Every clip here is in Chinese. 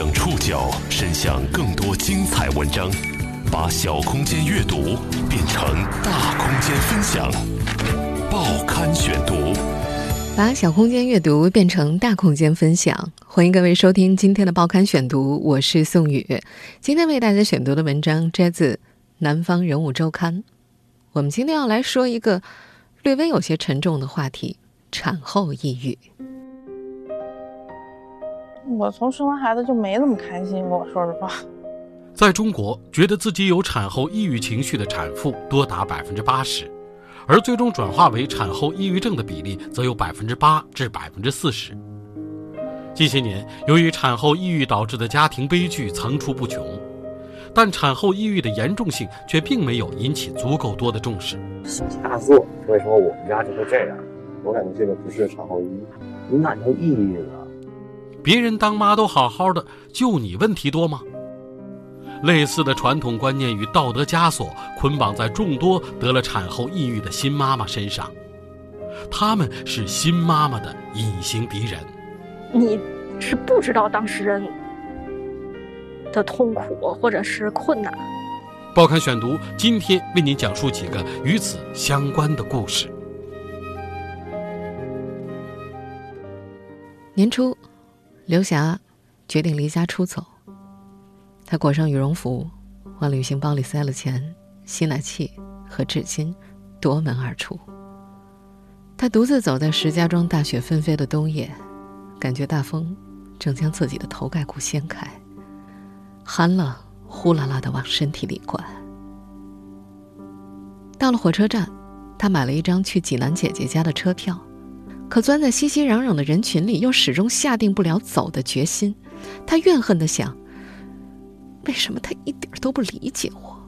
将触角伸向更多精彩文章，把小空间阅读变成大空间分享。报刊选读，把小空间阅读变成大空间分享。欢迎各位收听今天的报刊选读，我是宋宇。今天为大家选读的文章摘自《南方人物周刊》。我们今天要来说一个略微有些沉重的话题——产后抑郁。我从生完孩子就没怎么开心过，说实话。在中国，觉得自己有产后抑郁情绪的产妇多达百分之八十，而最终转化为产后抑郁症的比例则有百分之八至百分之四十。近些年，由于产后抑郁导致的家庭悲剧层出不穷，但产后抑郁的严重性却并没有引起足够多的重视。小题大做，为什么我们家就会这样？我感觉这个不是产后抑郁，你哪就抑郁了？别人当妈都好好的，就你问题多吗？类似的传统观念与道德枷锁捆绑在众多得了产后抑郁的新妈妈身上，他们是新妈妈的隐形敌人。你是不知道当事人的痛苦或者是困难。报刊选读今天为您讲述几个与此相关的故事。年初。刘霞决定离家出走。她裹上羽绒服，往旅行包里塞了钱、吸奶器和纸巾，夺门而出。她独自走在石家庄大雪纷飞的冬夜，感觉大风正将自己的头盖骨掀开，寒冷呼啦啦的往身体里灌。到了火车站，她买了一张去济南姐姐家的车票。可钻在熙熙攘攘的人群里，又始终下定不了走的决心。他怨恨的想：为什么他一点都不理解我？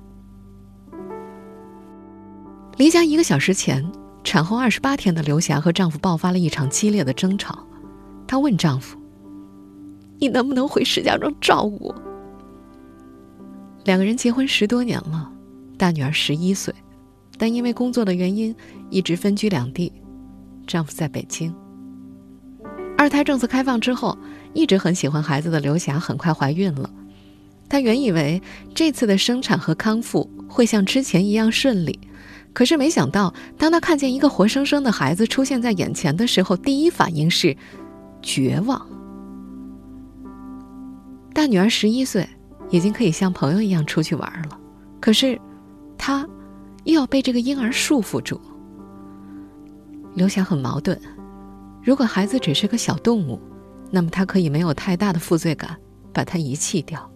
离家一个小时前，产后二十八天的刘霞和丈夫爆发了一场激烈的争吵。她问丈夫：“你能不能回石家庄照顾我？”两个人结婚十多年了，大女儿十一岁，但因为工作的原因，一直分居两地。丈夫在北京。二胎政策开放之后，一直很喜欢孩子的刘霞很快怀孕了。她原以为这次的生产和康复会像之前一样顺利，可是没想到，当她看见一个活生生的孩子出现在眼前的时候，第一反应是绝望。大女儿十一岁，已经可以像朋友一样出去玩了，可是她又要被这个婴儿束缚住。刘霞很矛盾，如果孩子只是个小动物，那么她可以没有太大的负罪感，把他遗弃掉。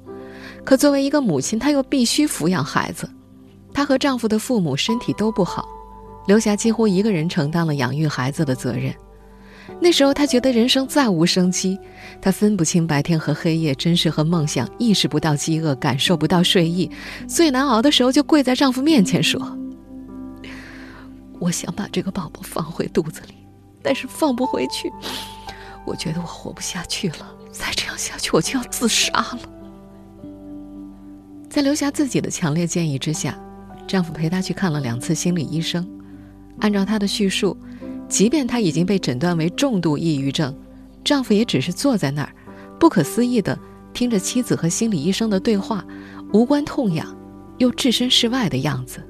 可作为一个母亲，她又必须抚养孩子。她和丈夫的父母身体都不好，刘霞几乎一个人承担了养育孩子的责任。那时候，她觉得人生再无生机，她分不清白天和黑夜，真实和梦想，意识不到饥饿，感受不到睡意。最难熬的时候，就跪在丈夫面前说。我想把这个宝宝放回肚子里，但是放不回去。我觉得我活不下去了，再这样下去我就要自杀了。在刘霞自己的强烈建议之下，丈夫陪她去看了两次心理医生。按照她的叙述，即便她已经被诊断为重度抑郁症，丈夫也只是坐在那儿，不可思议的听着妻子和心理医生的对话，无关痛痒，又置身事外的样子。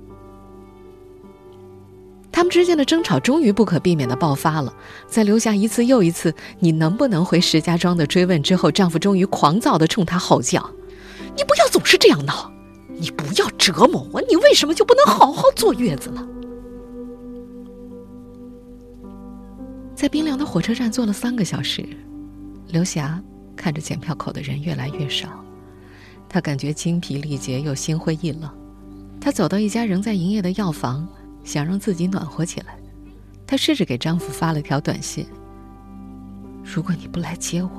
他们之间的争吵终于不可避免的爆发了，在留下一次又一次“你能不能回石家庄”的追问之后，丈夫终于狂躁的冲她吼叫：“你不要总是这样闹，你不要折磨我，你为什么就不能好好坐月子呢？”在冰凉的火车站坐了三个小时，刘霞看着检票口的人越来越少，她感觉精疲力竭又心灰意冷。她走到一家仍在营业的药房。想让自己暖和起来，她试着给丈夫发了条短信：“如果你不来接我，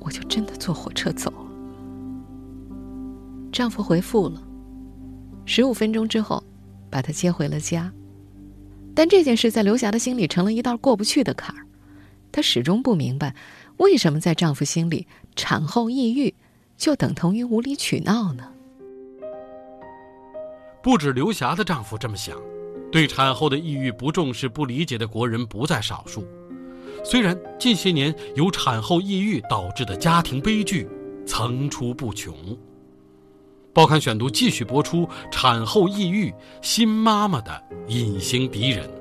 我就真的坐火车走了。”丈夫回复了，十五分钟之后，把她接回了家。但这件事在刘霞的心里成了一道过不去的坎儿。她始终不明白，为什么在丈夫心里，产后抑郁就等同于无理取闹呢？不止刘霞的丈夫这么想。对产后的抑郁不重视、不理解的国人不在少数。虽然近些年由产后抑郁导致的家庭悲剧层出不穷。报刊选读继续播出：产后抑郁，新妈妈的隐形敌人。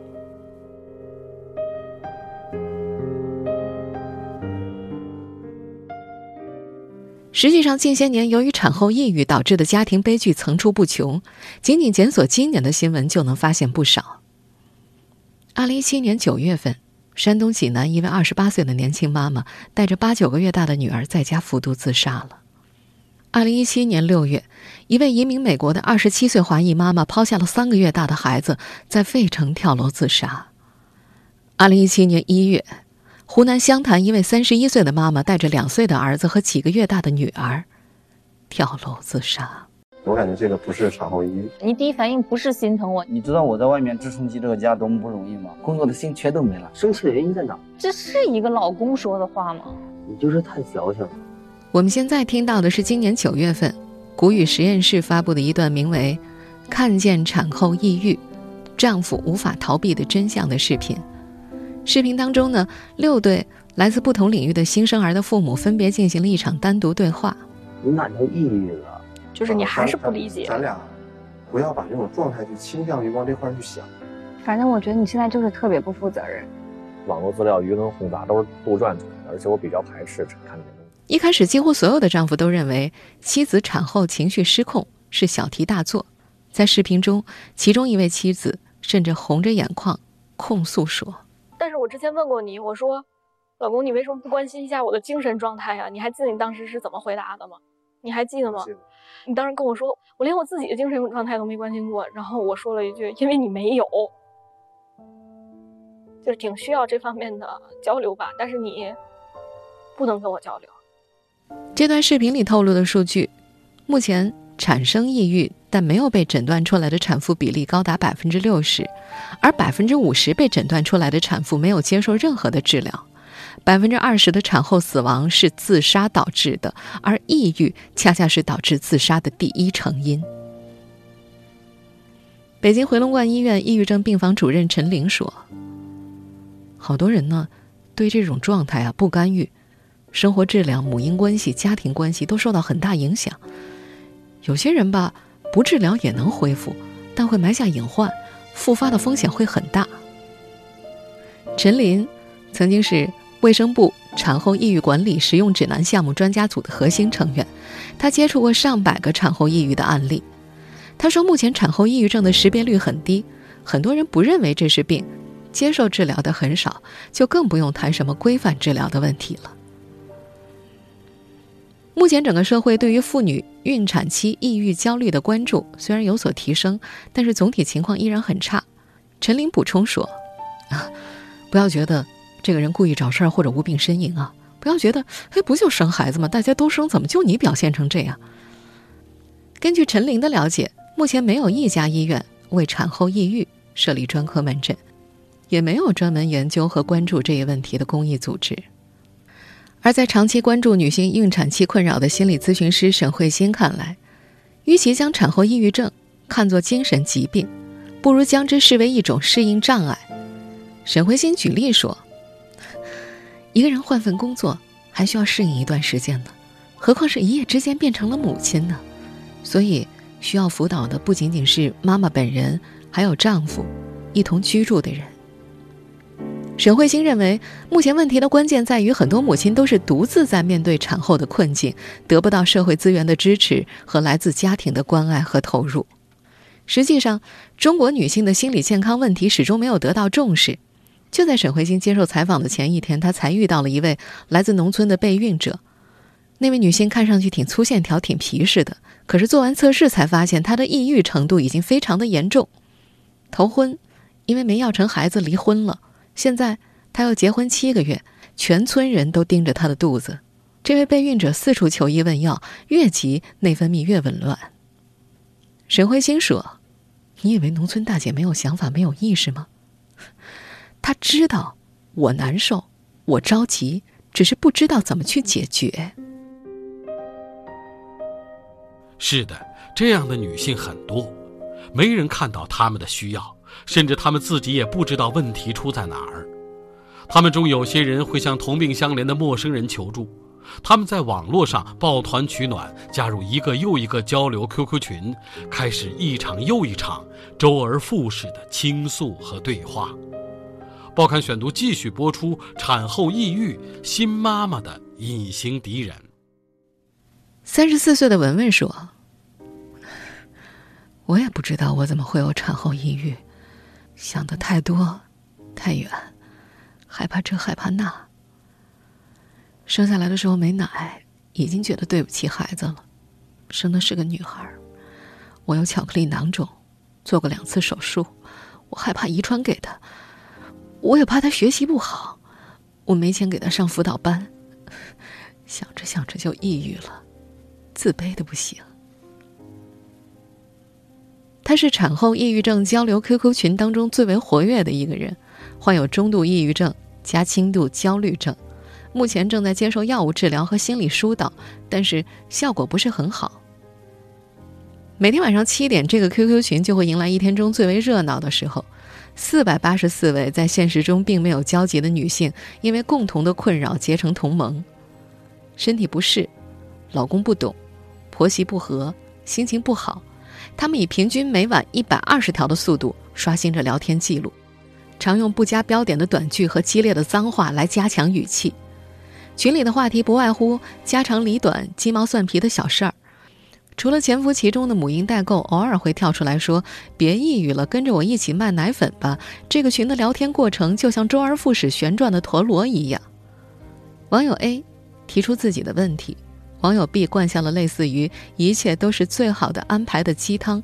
实际上，近些年由于产后抑郁导致的家庭悲剧层出不穷，仅仅检索今年的新闻就能发现不少。二零一七年九月份，山东济南一位二十八岁的年轻妈妈带着八九个月大的女儿在家服毒自杀了。二零一七年六月，一位移民美国的二十七岁华裔妈妈抛下了三个月大的孩子，在费城跳楼自杀。二零一七年一月。湖南湘潭一位三十一岁的妈妈带着两岁的儿子和几个月大的女儿，跳楼自杀。我感觉这个不是产后抑郁。你第一反应不是心疼我，你知道我在外面支撑起这个家多么不容易吗？工作的心全都没了。生气的原因在哪？这是一个老公说的话吗？你就是太矫情了。我们现在听到的是今年九月份，谷雨实验室发布的一段名为《看见产后抑郁，丈夫无法逃避的真相》的视频。视频当中呢，六对来自不同领域的新生儿的父母分别进行了一场单独对话。你哪条抑郁了？就是你还是不理解。咱俩不要把这种状态去倾向于往这块去想。反正我觉得你现在就是特别不负责任。网络资料鱼龙混杂，都是杜撰出来的，而且我比较排斥看这东西。一开始，几乎所有的丈夫都认为妻子产后情绪失控是小题大做。在视频中，其中一位妻子甚至红着眼眶控诉说。但是我之前问过你，我说，老公，你为什么不关心一下我的精神状态呀？你还记得你当时是怎么回答的吗？你还记得吗？你当时跟我说，我连我自己的精神状态都没关心过。然后我说了一句，因为你没有，就是挺需要这方面的交流吧。但是你不能跟我交流。这段视频里透露的数据，目前产生抑郁。但没有被诊断出来的产妇比例高达百分之六十，而百分之五十被诊断出来的产妇没有接受任何的治疗，百分之二十的产后死亡是自杀导致的，而抑郁恰恰是导致自杀的第一成因。北京回龙观医院抑郁症病房主任陈玲说：“好多人呢，对这种状态啊不干预，生活质量、母婴关系、家庭关系都受到很大影响。有些人吧。”不治疗也能恢复，但会埋下隐患，复发的风险会很大。陈林曾经是卫生部产后抑郁管理实用指南项目专家组的核心成员，他接触过上百个产后抑郁的案例。他说，目前产后抑郁症的识别率很低，很多人不认为这是病，接受治疗的很少，就更不用谈什么规范治疗的问题了。目前，整个社会对于妇女孕产期抑郁、焦虑的关注虽然有所提升，但是总体情况依然很差。陈林补充说：“啊，不要觉得这个人故意找事儿或者无病呻吟啊！不要觉得，哎，不就生孩子吗？大家都生，怎么就你表现成这样？”根据陈林的了解，目前没有一家医院为产后抑郁设立专科门诊，也没有专门研究和关注这一问题的公益组织。而在长期关注女性孕产期困扰的心理咨询师沈慧欣看来，与其将产后抑郁症看作精神疾病，不如将之视为一种适应障碍。沈慧欣举例说：“一个人换份工作还需要适应一段时间呢，何况是一夜之间变成了母亲呢？所以需要辅导的不仅仅是妈妈本人，还有丈夫，一同居住的人。”沈慧欣认为，目前问题的关键在于，很多母亲都是独自在面对产后的困境，得不到社会资源的支持和来自家庭的关爱和投入。实际上，中国女性的心理健康问题始终没有得到重视。就在沈慧欣接受采访的前一天，她才遇到了一位来自农村的备孕者。那位女性看上去挺粗线条、挺皮实的，可是做完测试才发现，她的抑郁程度已经非常的严重。头婚，因为没要成孩子离婚了。现在她要结婚七个月，全村人都盯着她的肚子。这位备孕者四处求医问药，越急内分泌越紊乱。沈慧欣说：“你以为农村大姐没有想法、没有意识吗？她知道我难受，我着急，只是不知道怎么去解决。”是的，这样的女性很多，没人看到她们的需要。甚至他们自己也不知道问题出在哪儿，他们中有些人会向同病相怜的陌生人求助，他们在网络上抱团取暖，加入一个又一个交流 QQ 群，开始一场又一场周而复始的倾诉和对话。报刊选读继续播出：产后抑郁，新妈妈的隐形敌人。三十四岁的文文说：“我也不知道我怎么会有产后抑郁，想的太多，太远，害怕这害怕那。”生下来的时候没奶，已经觉得对不起孩子了。生的是个女孩，我有巧克力囊肿，做过两次手术，我害怕遗传给她，我也怕她学习不好，我没钱给她上辅导班，想着想着就抑郁了，自卑的不行。她是产后抑郁症交流 QQ 群当中最为活跃的一个人，患有中度抑郁症加轻度焦虑症。目前正在接受药物治疗和心理疏导，但是效果不是很好。每天晚上七点，这个 QQ 群就会迎来一天中最为热闹的时候。四百八十四位在现实中并没有交集的女性，因为共同的困扰结成同盟。身体不适，老公不懂，婆媳不和，心情不好，他们以平均每晚一百二十条的速度刷新着聊天记录，常用不加标点的短句和激烈的脏话来加强语气。群里的话题不外乎家长里短、鸡毛蒜皮的小事儿，除了潜伏其中的母婴代购偶尔会跳出来说“别抑郁了，跟着我一起卖奶粉吧”，这个群的聊天过程就像周而复始旋转的陀螺一样。网友 A 提出自己的问题，网友 B 灌下了类似于“一切都是最好的安排”的鸡汤，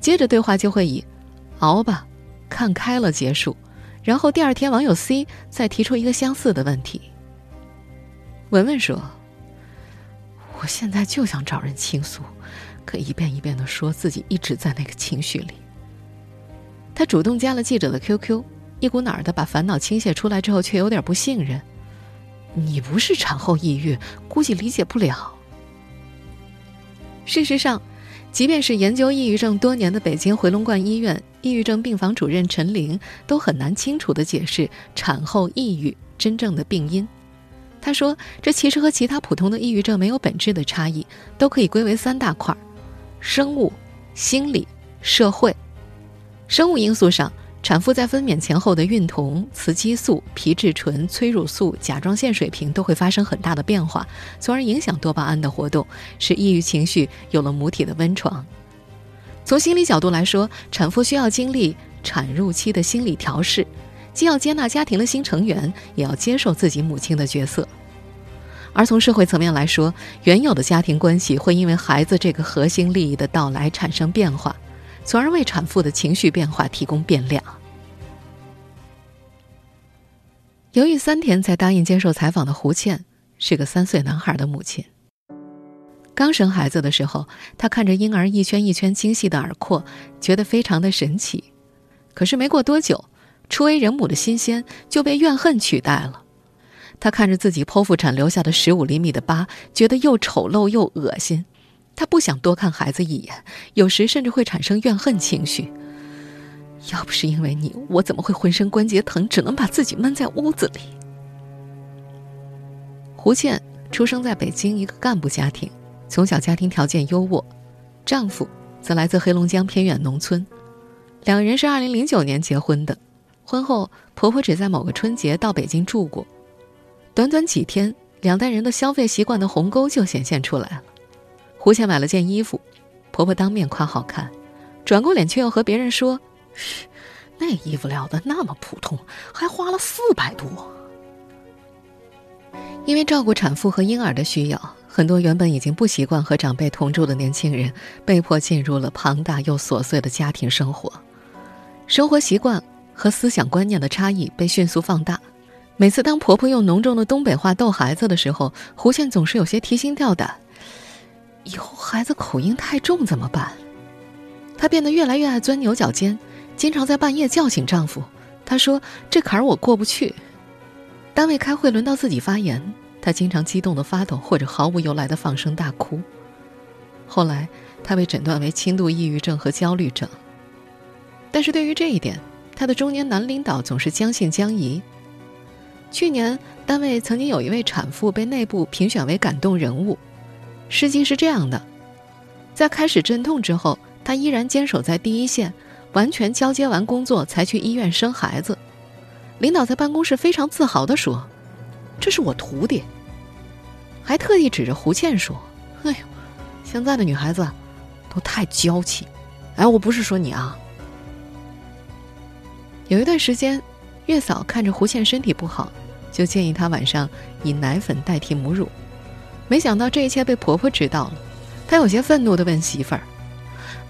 接着对话就会以“熬吧，看开了”结束，然后第二天网友 C 再提出一个相似的问题。文文说：“我现在就想找人倾诉，可一遍一遍的说自己一直在那个情绪里。”他主动加了记者的 QQ，一股脑儿的把烦恼倾泻出来之后，却有点不信任：“你不是产后抑郁，估计理解不了。”事实上，即便是研究抑郁症多年的北京回龙观医院抑郁症病房主任陈玲，都很难清楚的解释产后抑郁真正的病因。他说：“这其实和其他普通的抑郁症没有本质的差异，都可以归为三大块：生物、心理、社会。生物因素上，产妇在分娩前后的孕酮、雌激素、皮质醇、催乳素、甲状腺水平都会发生很大的变化，从而影响多巴胺的活动，使抑郁情绪有了母体的温床。从心理角度来说，产妇需要经历产褥期的心理调试。”既要接纳家庭的新成员，也要接受自己母亲的角色。而从社会层面来说，原有的家庭关系会因为孩子这个核心利益的到来产生变化，从而为产妇的情绪变化提供变量。犹豫三天才答应接受采访的胡倩，是个三岁男孩的母亲。刚生孩子的时候，她看着婴儿一圈一圈精细的耳廓，觉得非常的神奇。可是没过多久，初为人母的新鲜就被怨恨取代了，她看着自己剖腹产留下的十五厘米的疤，觉得又丑陋又恶心。她不想多看孩子一眼，有时甚至会产生怨恨情绪。要不是因为你，我怎么会浑身关节疼，只能把自己闷在屋子里？胡倩出生在北京一个干部家庭，从小家庭条件优渥，丈夫则来自黑龙江偏远农村，两人是二零零九年结婚的。婚后，婆婆只在某个春节到北京住过，短短几天，两代人的消费习惯的鸿沟就显现出来了。胡倩买了件衣服，婆婆当面夸好看，转过脸却又和别人说：“那衣服料的那么普通，还花了四百多。”因为照顾产妇和婴儿的需要，很多原本已经不习惯和长辈同住的年轻人，被迫进入了庞大又琐碎的家庭生活，生活习惯。和思想观念的差异被迅速放大。每次当婆婆用浓重的东北话逗孩子的时候，胡倩总是有些提心吊胆。以后孩子口音太重怎么办？她变得越来越爱钻牛角尖，经常在半夜叫醒丈夫。她说：“这坎儿我过不去。”单位开会轮到自己发言，她经常激动的发抖，或者毫无由来的放声大哭。后来，她被诊断为轻度抑郁症和焦虑症。但是对于这一点，她的中年男领导总是将信将疑。去年单位曾经有一位产妇被内部评选为感动人物，事迹是这样的：在开始阵痛之后，她依然坚守在第一线，完全交接完工作才去医院生孩子。领导在办公室非常自豪地说：“这是我徒弟。”还特地指着胡倩说：“哎呦，现在的女孩子都太娇气。”哎，我不是说你啊。有一段时间，月嫂看着胡倩身体不好，就建议她晚上以奶粉代替母乳。没想到这一切被婆婆知道了，她有些愤怒的问媳妇儿：“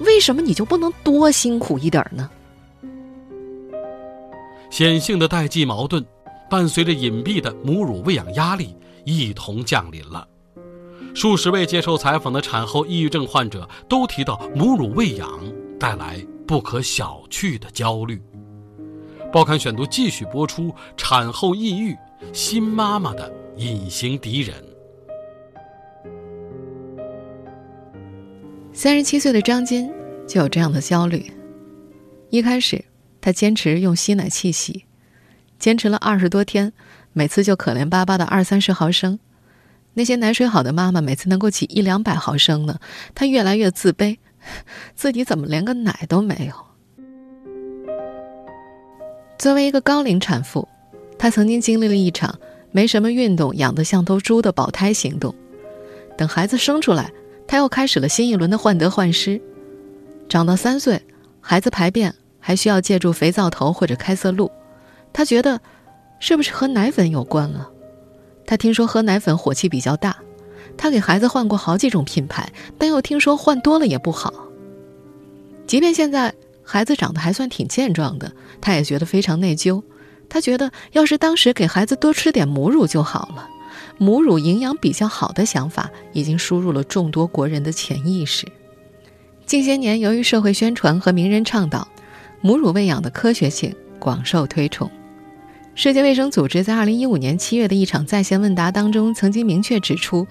为什么你就不能多辛苦一点呢？”显性的代际矛盾，伴随着隐蔽的母乳喂养压力一同降临了。数十位接受采访的产后抑郁症患者都提到，母乳喂养带来不可小觑的焦虑。报刊选读继续播出：产后抑郁，新妈妈的隐形敌人。三十七岁的张金就有这样的焦虑。一开始，她坚持用吸奶器吸，坚持了二十多天，每次就可怜巴巴的二三十毫升。那些奶水好的妈妈，每次能够挤一两百毫升呢，她越来越自卑，自己怎么连个奶都没有？作为一个高龄产妇，她曾经经历了一场没什么运动、养得像头猪的保胎行动。等孩子生出来，他又开始了新一轮的患得患失。长到三岁，孩子排便还需要借助肥皂头或者开塞露，他觉得是不是和奶粉有关了？他听说喝奶粉火气比较大，他给孩子换过好几种品牌，但又听说换多了也不好。即便现在孩子长得还算挺健壮的，他也觉得非常内疚。他觉得要是当时给孩子多吃点母乳就好了，母乳营养比较好的想法已经输入了众多国人的潜意识。近些年，由于社会宣传和名人倡导，母乳喂养的科学性广受推崇。世界卫生组织在二零一五年七月的一场在线问答当中，曾经明确指出，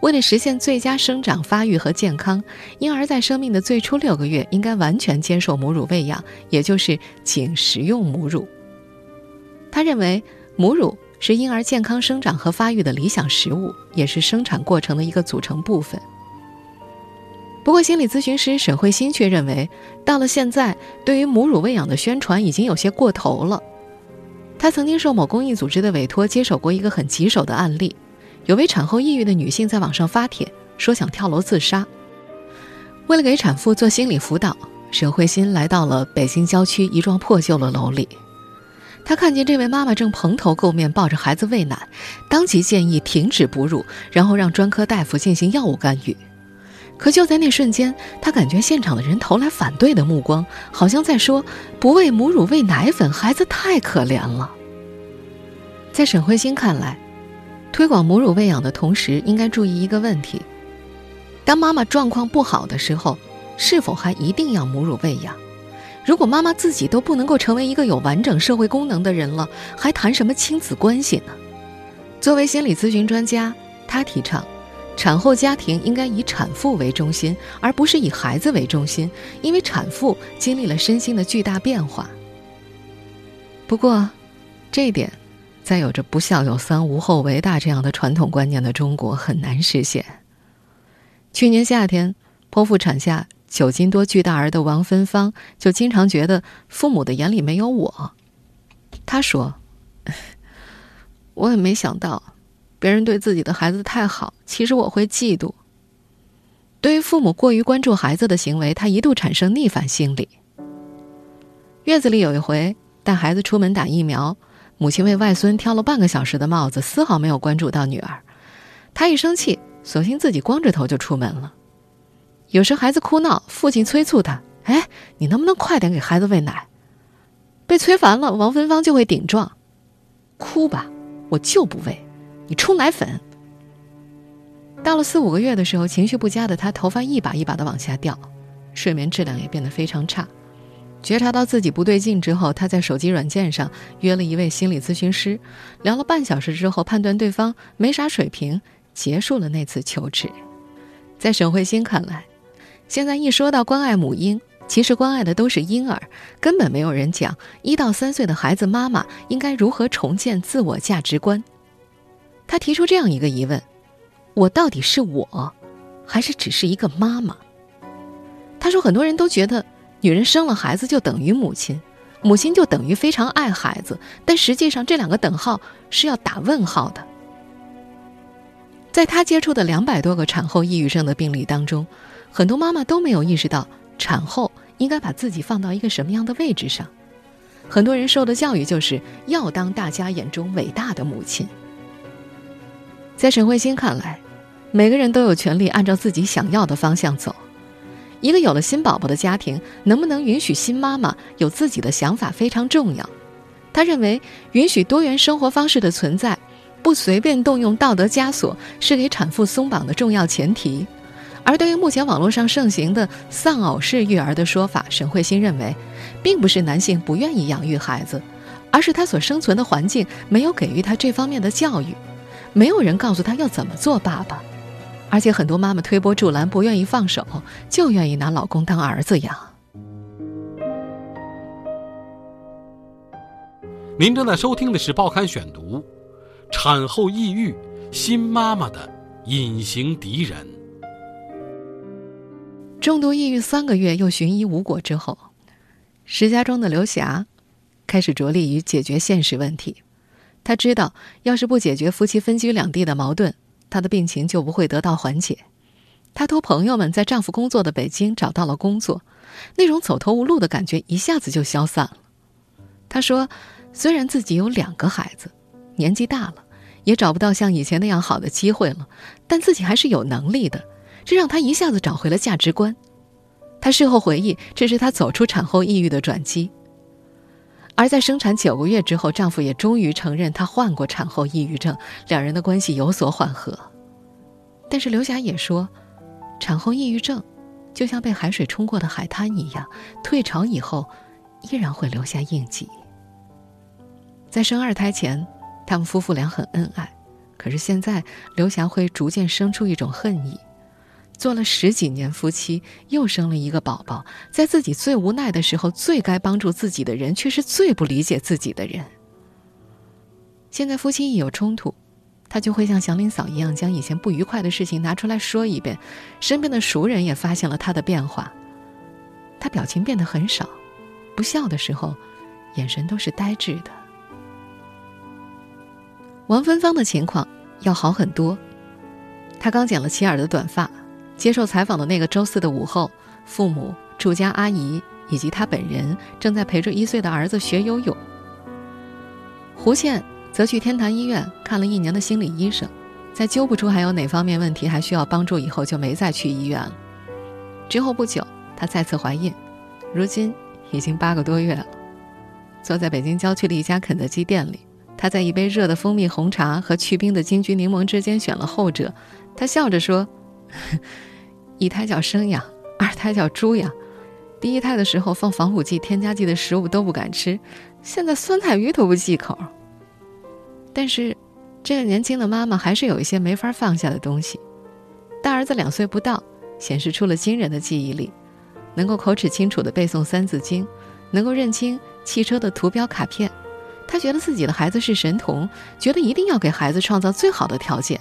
为了实现最佳生长发育和健康，婴儿在生命的最初六个月应该完全接受母乳喂养，也就是仅食用母乳。他认为，母乳是婴儿健康生长和发育的理想食物，也是生产过程的一个组成部分。不过，心理咨询师沈慧欣却认为，到了现在，对于母乳喂养的宣传已经有些过头了。他曾经受某公益组织的委托，接手过一个很棘手的案例。有位产后抑郁的女性在网上发帖，说想跳楼自杀。为了给产妇做心理辅导，沈慧欣来到了北京郊区一幢破旧的楼里。她看见这位妈妈正蓬头垢面抱着孩子喂奶，当即建议停止哺乳，然后让专科大夫进行药物干预。可就在那瞬间，她感觉现场的人投来反对的目光，好像在说：“不喂母乳喂奶粉，孩子太可怜了。”在沈慧欣看来，推广母乳喂养的同时，应该注意一个问题：当妈妈状况不好的时候，是否还一定要母乳喂养？如果妈妈自己都不能够成为一个有完整社会功能的人了，还谈什么亲子关系呢？作为心理咨询专家，他提倡。产后家庭应该以产妇为中心，而不是以孩子为中心，因为产妇经历了身心的巨大变化。不过，这一点，在有着“不孝有三，无后为大”这样的传统观念的中国很难实现。去年夏天，剖腹产下九斤多巨大儿的王芬芳就经常觉得父母的眼里没有我。她说：“我也没想到。”别人对自己的孩子太好，其实我会嫉妒。对于父母过于关注孩子的行为，他一度产生逆反心理。月子里有一回带孩子出门打疫苗，母亲为外孙挑了半个小时的帽子，丝毫没有关注到女儿。他一生气，索性自己光着头就出门了。有时孩子哭闹，父亲催促他：“哎，你能不能快点给孩子喂奶？”被催烦了，王芬芳就会顶撞：“哭吧，我就不喂。”你冲奶粉。到了四五个月的时候，情绪不佳的她头发一把一把的往下掉，睡眠质量也变得非常差。觉察到自己不对劲之后，她在手机软件上约了一位心理咨询师，聊了半小时之后，判断对方没啥水平，结束了那次求治。在沈慧欣看来，现在一说到关爱母婴，其实关爱的都是婴儿，根本没有人讲一到三岁的孩子妈妈应该如何重建自我价值观。他提出这样一个疑问：我到底是我，还是只是一个妈妈？他说，很多人都觉得女人生了孩子就等于母亲，母亲就等于非常爱孩子，但实际上这两个等号是要打问号的。在他接触的两百多个产后抑郁症的病例当中，很多妈妈都没有意识到产后应该把自己放到一个什么样的位置上。很多人受的教育就是要当大家眼中伟大的母亲。在沈慧欣看来，每个人都有权利按照自己想要的方向走。一个有了新宝宝的家庭，能不能允许新妈妈有自己的想法非常重要。他认为，允许多元生活方式的存在。不随便动用道德枷锁是给产妇松绑的重要前提，而对于目前网络上盛行的“丧偶式育儿”的说法，沈慧欣认为，并不是男性不愿意养育孩子，而是他所生存的环境没有给予他这方面的教育，没有人告诉他要怎么做爸爸，而且很多妈妈推波助澜，不愿意放手，就愿意拿老公当儿子养。您正在收听的是《报刊选读》。产后抑郁，新妈妈的隐形敌人。重度抑郁三个月又寻医无果之后，石家庄的刘霞开始着力于解决现实问题。她知道，要是不解决夫妻分居两地的矛盾，她的病情就不会得到缓解。她托朋友们在丈夫工作的北京找到了工作，那种走投无路的感觉一下子就消散了。她说：“虽然自己有两个孩子。”年纪大了，也找不到像以前那样好的机会了，但自己还是有能力的，这让她一下子找回了价值观。她事后回忆，这是她走出产后抑郁的转机。而在生产九个月之后，丈夫也终于承认她患过产后抑郁症，两人的关系有所缓和。但是刘霞也说，产后抑郁症就像被海水冲过的海滩一样，退潮以后依然会留下印记。在生二胎前。他们夫妇俩很恩爱，可是现在刘霞会逐渐生出一种恨意。做了十几年夫妻，又生了一个宝宝，在自己最无奈的时候，最该帮助自己的人，却是最不理解自己的人。现在夫妻一有冲突，他就会像祥林嫂一样，将以前不愉快的事情拿出来说一遍。身边的熟人也发现了他的变化，他表情变得很少，不笑的时候，眼神都是呆滞的。王芬芳的情况要好很多，她刚剪了齐耳的短发。接受采访的那个周四的午后，父母、住家阿姨以及她本人正在陪着一岁的儿子学游泳。胡倩则去天坛医院看了一年的心理医生，在揪不出还有哪方面问题还需要帮助以后，就没再去医院了。之后不久，她再次怀孕，如今已经八个多月了。坐在北京郊区的一家肯德基店里。她在一杯热的蜂蜜红茶和去冰的金桔柠檬之间选了后者，她笑着说：“一胎叫生养，二胎叫猪养。第一胎的时候放防腐剂、添加剂的食物都不敢吃，现在酸菜鱼都不忌口。但是，这个年轻的妈妈还是有一些没法放下的东西。大儿子两岁不到，显示出了惊人的记忆力，能够口齿清楚地背诵《三字经》，能够认清汽车的图标卡片。”他觉得自己的孩子是神童，觉得一定要给孩子创造最好的条件。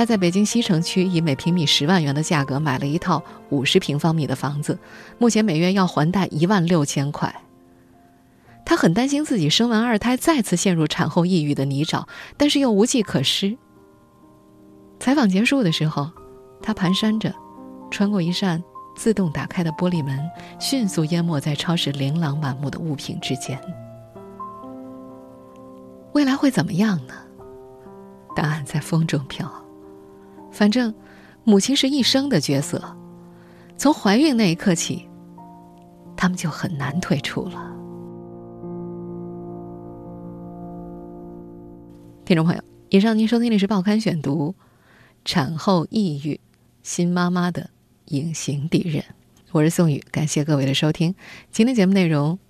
他在北京西城区以每平米十万元的价格买了一套五十平方米的房子，目前每月要还贷一万六千块。他很担心自己生完二胎再次陷入产后抑郁的泥沼，但是又无计可施。采访结束的时候，他蹒跚着，穿过一扇自动打开的玻璃门，迅速淹没在超市琳琅满目的物品之间。未来会怎么样呢？答案在风中飘。反正，母亲是一生的角色，从怀孕那一刻起，他们就很难退出了。听众朋友，以上您收听的是《报刊选读》，产后抑郁，新妈妈的隐形敌人。我是宋宇，感谢各位的收听。今天节目内容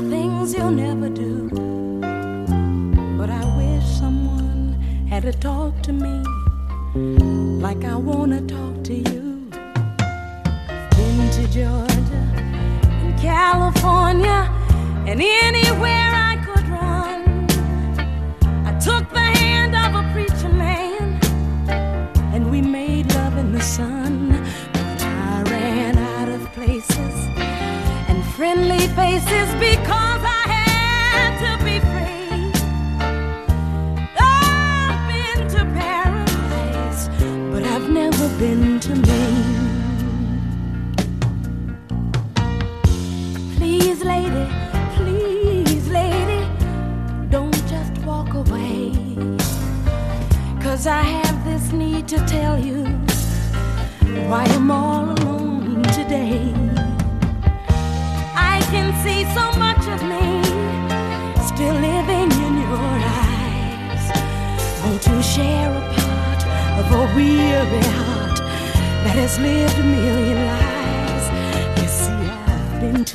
the things you'll never do. But I wish someone had to talk to me like I wanna talk to you. Been to Georgia and California and anywhere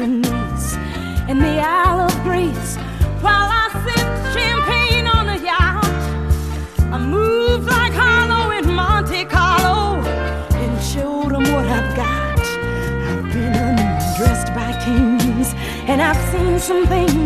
To Nice and the Isle of Greece while I sip champagne on a yacht. I moved like Harlow in Monte Carlo and showed them what I've got. I've been undressed by kings and I've seen some things